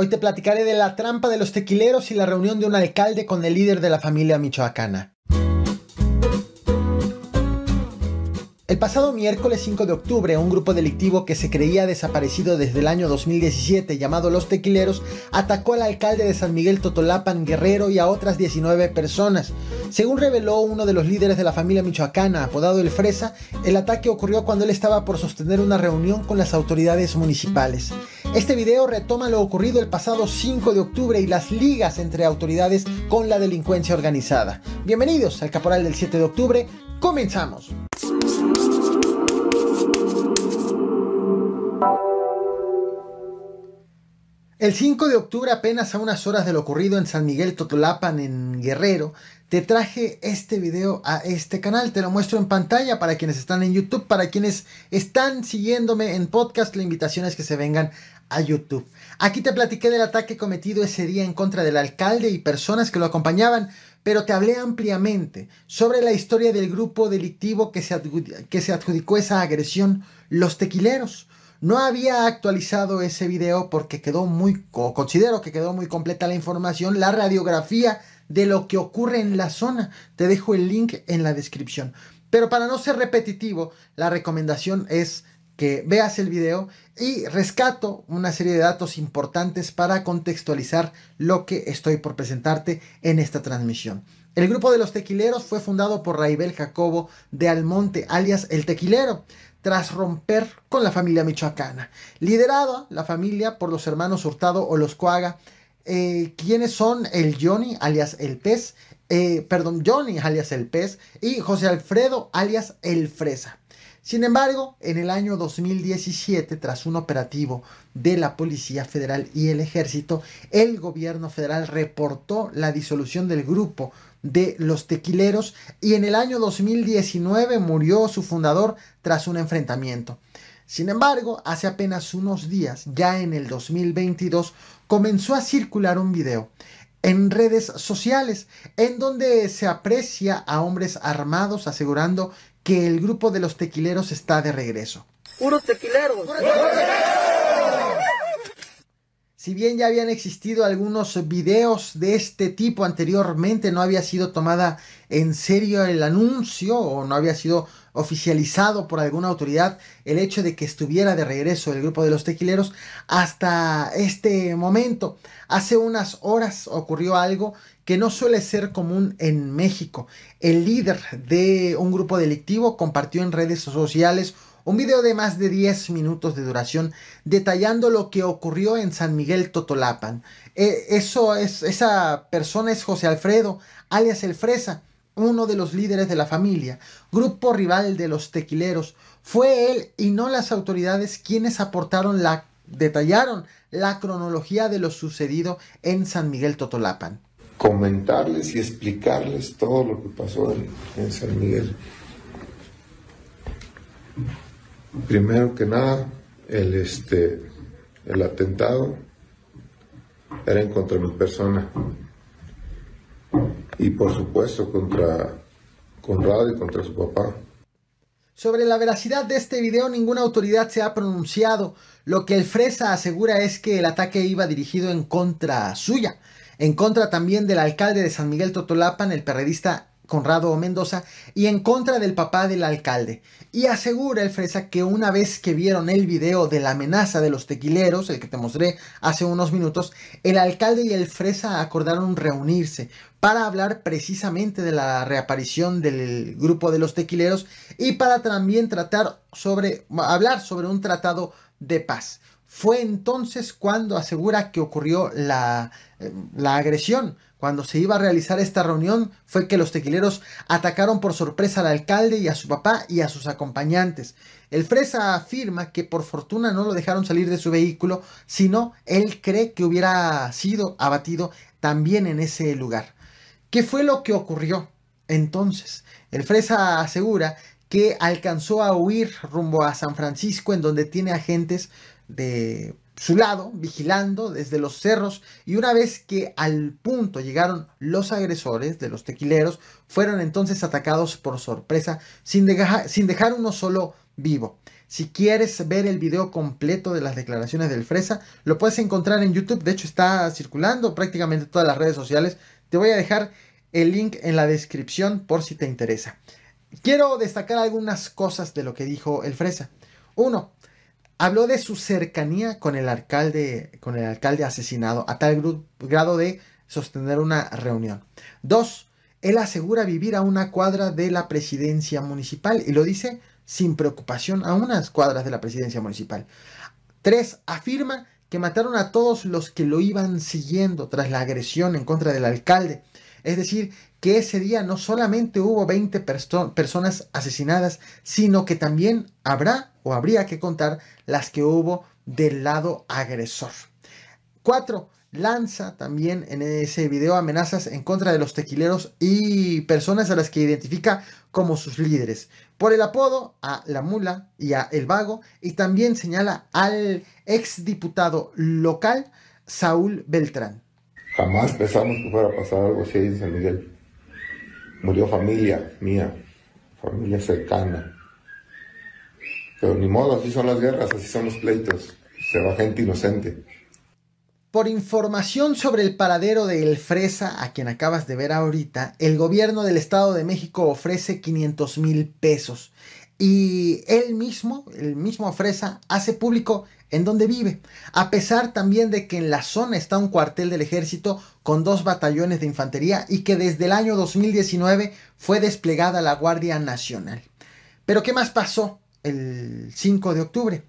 Hoy te platicaré de la trampa de los tequileros y la reunión de un alcalde con el líder de la familia michoacana. El pasado miércoles 5 de octubre, un grupo delictivo que se creía desaparecido desde el año 2017 llamado Los Tequileros atacó al alcalde de San Miguel Totolapan Guerrero y a otras 19 personas. Según reveló uno de los líderes de la familia michoacana, apodado El Fresa, el ataque ocurrió cuando él estaba por sostener una reunión con las autoridades municipales. Este video retoma lo ocurrido el pasado 5 de octubre y las ligas entre autoridades con la delincuencia organizada. Bienvenidos al Caporal del 7 de octubre, comenzamos. El 5 de octubre, apenas a unas horas de lo ocurrido en San Miguel Totolapan, en Guerrero, te traje este video a este canal. Te lo muestro en pantalla para quienes están en YouTube, para quienes están siguiéndome en podcast. La invitación es que se vengan a YouTube. Aquí te platiqué del ataque cometido ese día en contra del alcalde y personas que lo acompañaban, pero te hablé ampliamente sobre la historia del grupo delictivo que se, adjudicó esa agresión, los tequileros. No había actualizado ese video porque quedó muy, considero que quedó muy completa la información, la radiografía de lo que ocurre en la zona. Te dejo el link en la descripción. Pero para no ser repetitivo, la recomendación es que veas el video y rescato una serie de datos importantes para contextualizar lo que estoy por presentarte en esta transmisión. El grupo de los tequileros fue fundado por Raibel Jacobo de Almonte, alias El Tequilero tras romper con la familia michoacana. Liderada la familia por los hermanos Hurtado o los Coaga, eh, quienes son el Johnny, alias el pez, eh, perdón, Johnny, alias el pez, y José Alfredo, alias el fresa. Sin embargo, en el año 2017, tras un operativo de la Policía Federal y el Ejército, el gobierno federal reportó la disolución del grupo de los tequileros y en el año 2019 murió su fundador tras un enfrentamiento. Sin embargo, hace apenas unos días, ya en el 2022, comenzó a circular un video en redes sociales en donde se aprecia a hombres armados asegurando que el grupo de los tequileros está de regreso. ¡Puros tequileros! Si bien ya habían existido algunos videos de este tipo anteriormente, no había sido tomada en serio el anuncio o no había sido oficializado por alguna autoridad el hecho de que estuviera de regreso el grupo de los tequileros hasta este momento. Hace unas horas ocurrió algo que no suele ser común en México. El líder de un grupo delictivo compartió en redes sociales un video de más de 10 minutos de duración detallando lo que ocurrió en San Miguel Totolapan. E, eso es, esa persona es José Alfredo, alias El Fresa, uno de los líderes de la familia, grupo rival de los tequileros. Fue él y no las autoridades quienes aportaron la, detallaron la cronología de lo sucedido en San Miguel Totolapan. Comentarles y explicarles todo lo que pasó en, en San Miguel. Primero que nada, el, este, el atentado era en contra mi persona y por supuesto contra Conrado y contra su papá. Sobre la veracidad de este video ninguna autoridad se ha pronunciado. Lo que el Fresa asegura es que el ataque iba dirigido en contra suya, en contra también del alcalde de San Miguel Totolapan, el perredista Conrado Mendoza, y en contra del papá del alcalde. Y asegura el Fresa que una vez que vieron el video de la amenaza de los tequileros, el que te mostré hace unos minutos, el alcalde y el Fresa acordaron reunirse para hablar precisamente de la reaparición del grupo de los tequileros y para también tratar sobre, hablar sobre un tratado de paz. Fue entonces cuando asegura que ocurrió la, eh, la agresión cuando se iba a realizar esta reunión fue que los tequileros atacaron por sorpresa al alcalde y a su papá y a sus acompañantes. El Fresa afirma que por fortuna no lo dejaron salir de su vehículo, sino él cree que hubiera sido abatido también en ese lugar. ¿Qué fue lo que ocurrió? Entonces, el Fresa asegura que alcanzó a huir rumbo a San Francisco en donde tiene agentes de su lado, vigilando desde los cerros, y una vez que al punto llegaron los agresores de los tequileros, fueron entonces atacados por sorpresa sin, sin dejar uno solo vivo. Si quieres ver el video completo de las declaraciones del Fresa, lo puedes encontrar en YouTube. De hecho, está circulando prácticamente todas las redes sociales. Te voy a dejar el link en la descripción por si te interesa. Quiero destacar algunas cosas de lo que dijo el Fresa. Uno, habló de su cercanía con el alcalde, con el alcalde asesinado a tal grado de sostener una reunión. Dos, él asegura vivir a una cuadra de la presidencia municipal y lo dice sin preocupación a unas cuadras de la presidencia municipal. 3. Afirma que mataron a todos los que lo iban siguiendo tras la agresión en contra del alcalde. Es decir, que ese día no solamente hubo 20 personas asesinadas, sino que también habrá o habría que contar las que hubo del lado agresor. 4 lanza también en ese video amenazas en contra de los tequileros y personas a las que identifica como sus líderes. Por el apodo a La Mula y a El Vago y también señala al exdiputado local Saúl Beltrán. Jamás pensamos que fuera a pasar algo así en San Miguel. Murió familia mía, familia cercana. Pero ni modo, así son las guerras, así son los pleitos. Se va gente inocente. Por información sobre el paradero de El Fresa, a quien acabas de ver ahorita, el gobierno del Estado de México ofrece 500 mil pesos. Y él mismo, el mismo Fresa, hace público en donde vive, a pesar también de que en la zona está un cuartel del ejército con dos batallones de infantería y que desde el año 2019 fue desplegada la Guardia Nacional. Pero ¿qué más pasó el 5 de octubre?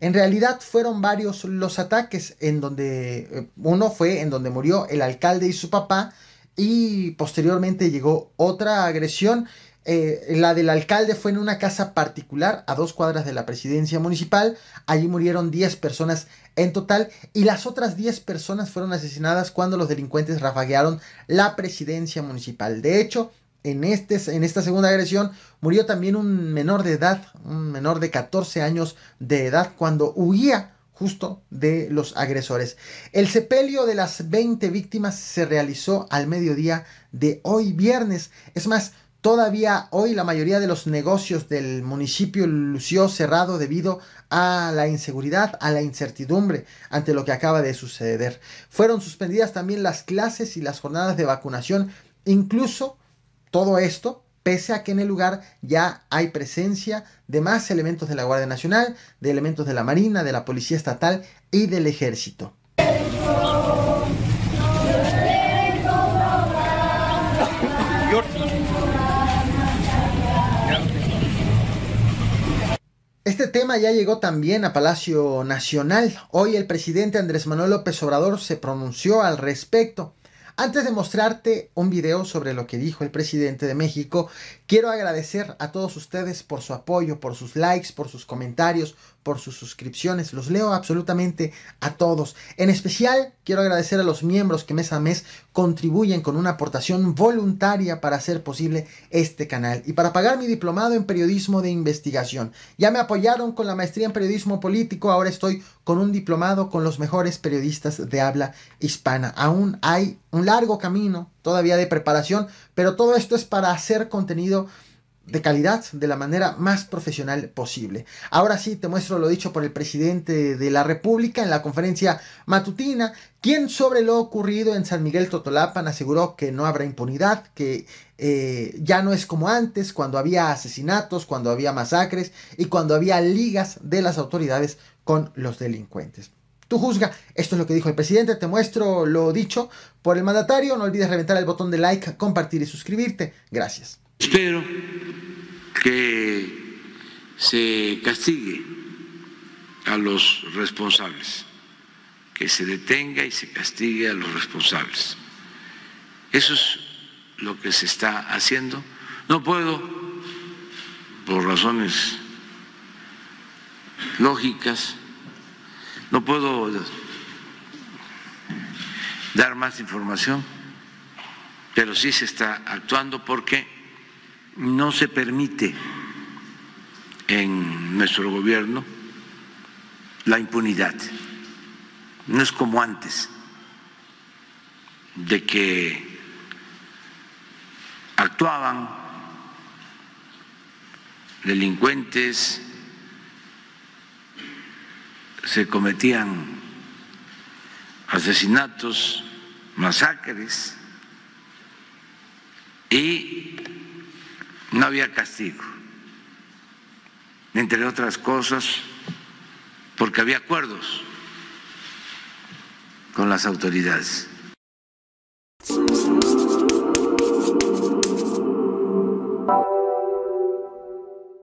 En realidad fueron varios los ataques en donde eh, uno fue en donde murió el alcalde y su papá y posteriormente llegó otra agresión. Eh, la del alcalde fue en una casa particular a dos cuadras de la presidencia municipal. Allí murieron 10 personas en total y las otras 10 personas fueron asesinadas cuando los delincuentes rafaguearon la presidencia municipal. De hecho, en, este, en esta segunda agresión murió también un menor de edad, un menor de 14 años de edad, cuando huía justo de los agresores. El sepelio de las 20 víctimas se realizó al mediodía de hoy viernes. Es más, todavía hoy la mayoría de los negocios del municipio lució cerrado debido a la inseguridad, a la incertidumbre ante lo que acaba de suceder. Fueron suspendidas también las clases y las jornadas de vacunación, incluso todo esto pese a que en el lugar ya hay presencia de más elementos de la Guardia Nacional, de elementos de la Marina, de la Policía Estatal y del Ejército. Este tema ya llegó también a Palacio Nacional. Hoy el presidente Andrés Manuel López Obrador se pronunció al respecto. Antes de mostrarte un video sobre lo que dijo el presidente de México, quiero agradecer a todos ustedes por su apoyo, por sus likes, por sus comentarios, por sus suscripciones. Los leo absolutamente a todos. En especial quiero agradecer a los miembros que mes a mes contribuyen con una aportación voluntaria para hacer posible este canal y para pagar mi diplomado en periodismo de investigación. Ya me apoyaron con la maestría en periodismo político, ahora estoy con un diplomado con los mejores periodistas de habla hispana. Aún hay un largo camino todavía de preparación, pero todo esto es para hacer contenido de calidad de la manera más profesional posible. Ahora sí te muestro lo dicho por el presidente de la República en la conferencia matutina, quien sobre lo ocurrido en San Miguel Totolapan aseguró que no habrá impunidad, que eh, ya no es como antes, cuando había asesinatos, cuando había masacres y cuando había ligas de las autoridades con los delincuentes. Tú juzga, esto es lo que dijo el presidente, te muestro lo dicho por el mandatario, no olvides reventar el botón de like, compartir y suscribirte. Gracias. Espero que se castigue a los responsables, que se detenga y se castigue a los responsables. Eso es lo que se está haciendo. No puedo, por razones lógicas, no puedo dar más información, pero sí se está actuando porque no se permite en nuestro gobierno la impunidad. No es como antes, de que actuaban delincuentes se cometían asesinatos, masacres y no había castigo, entre otras cosas porque había acuerdos con las autoridades.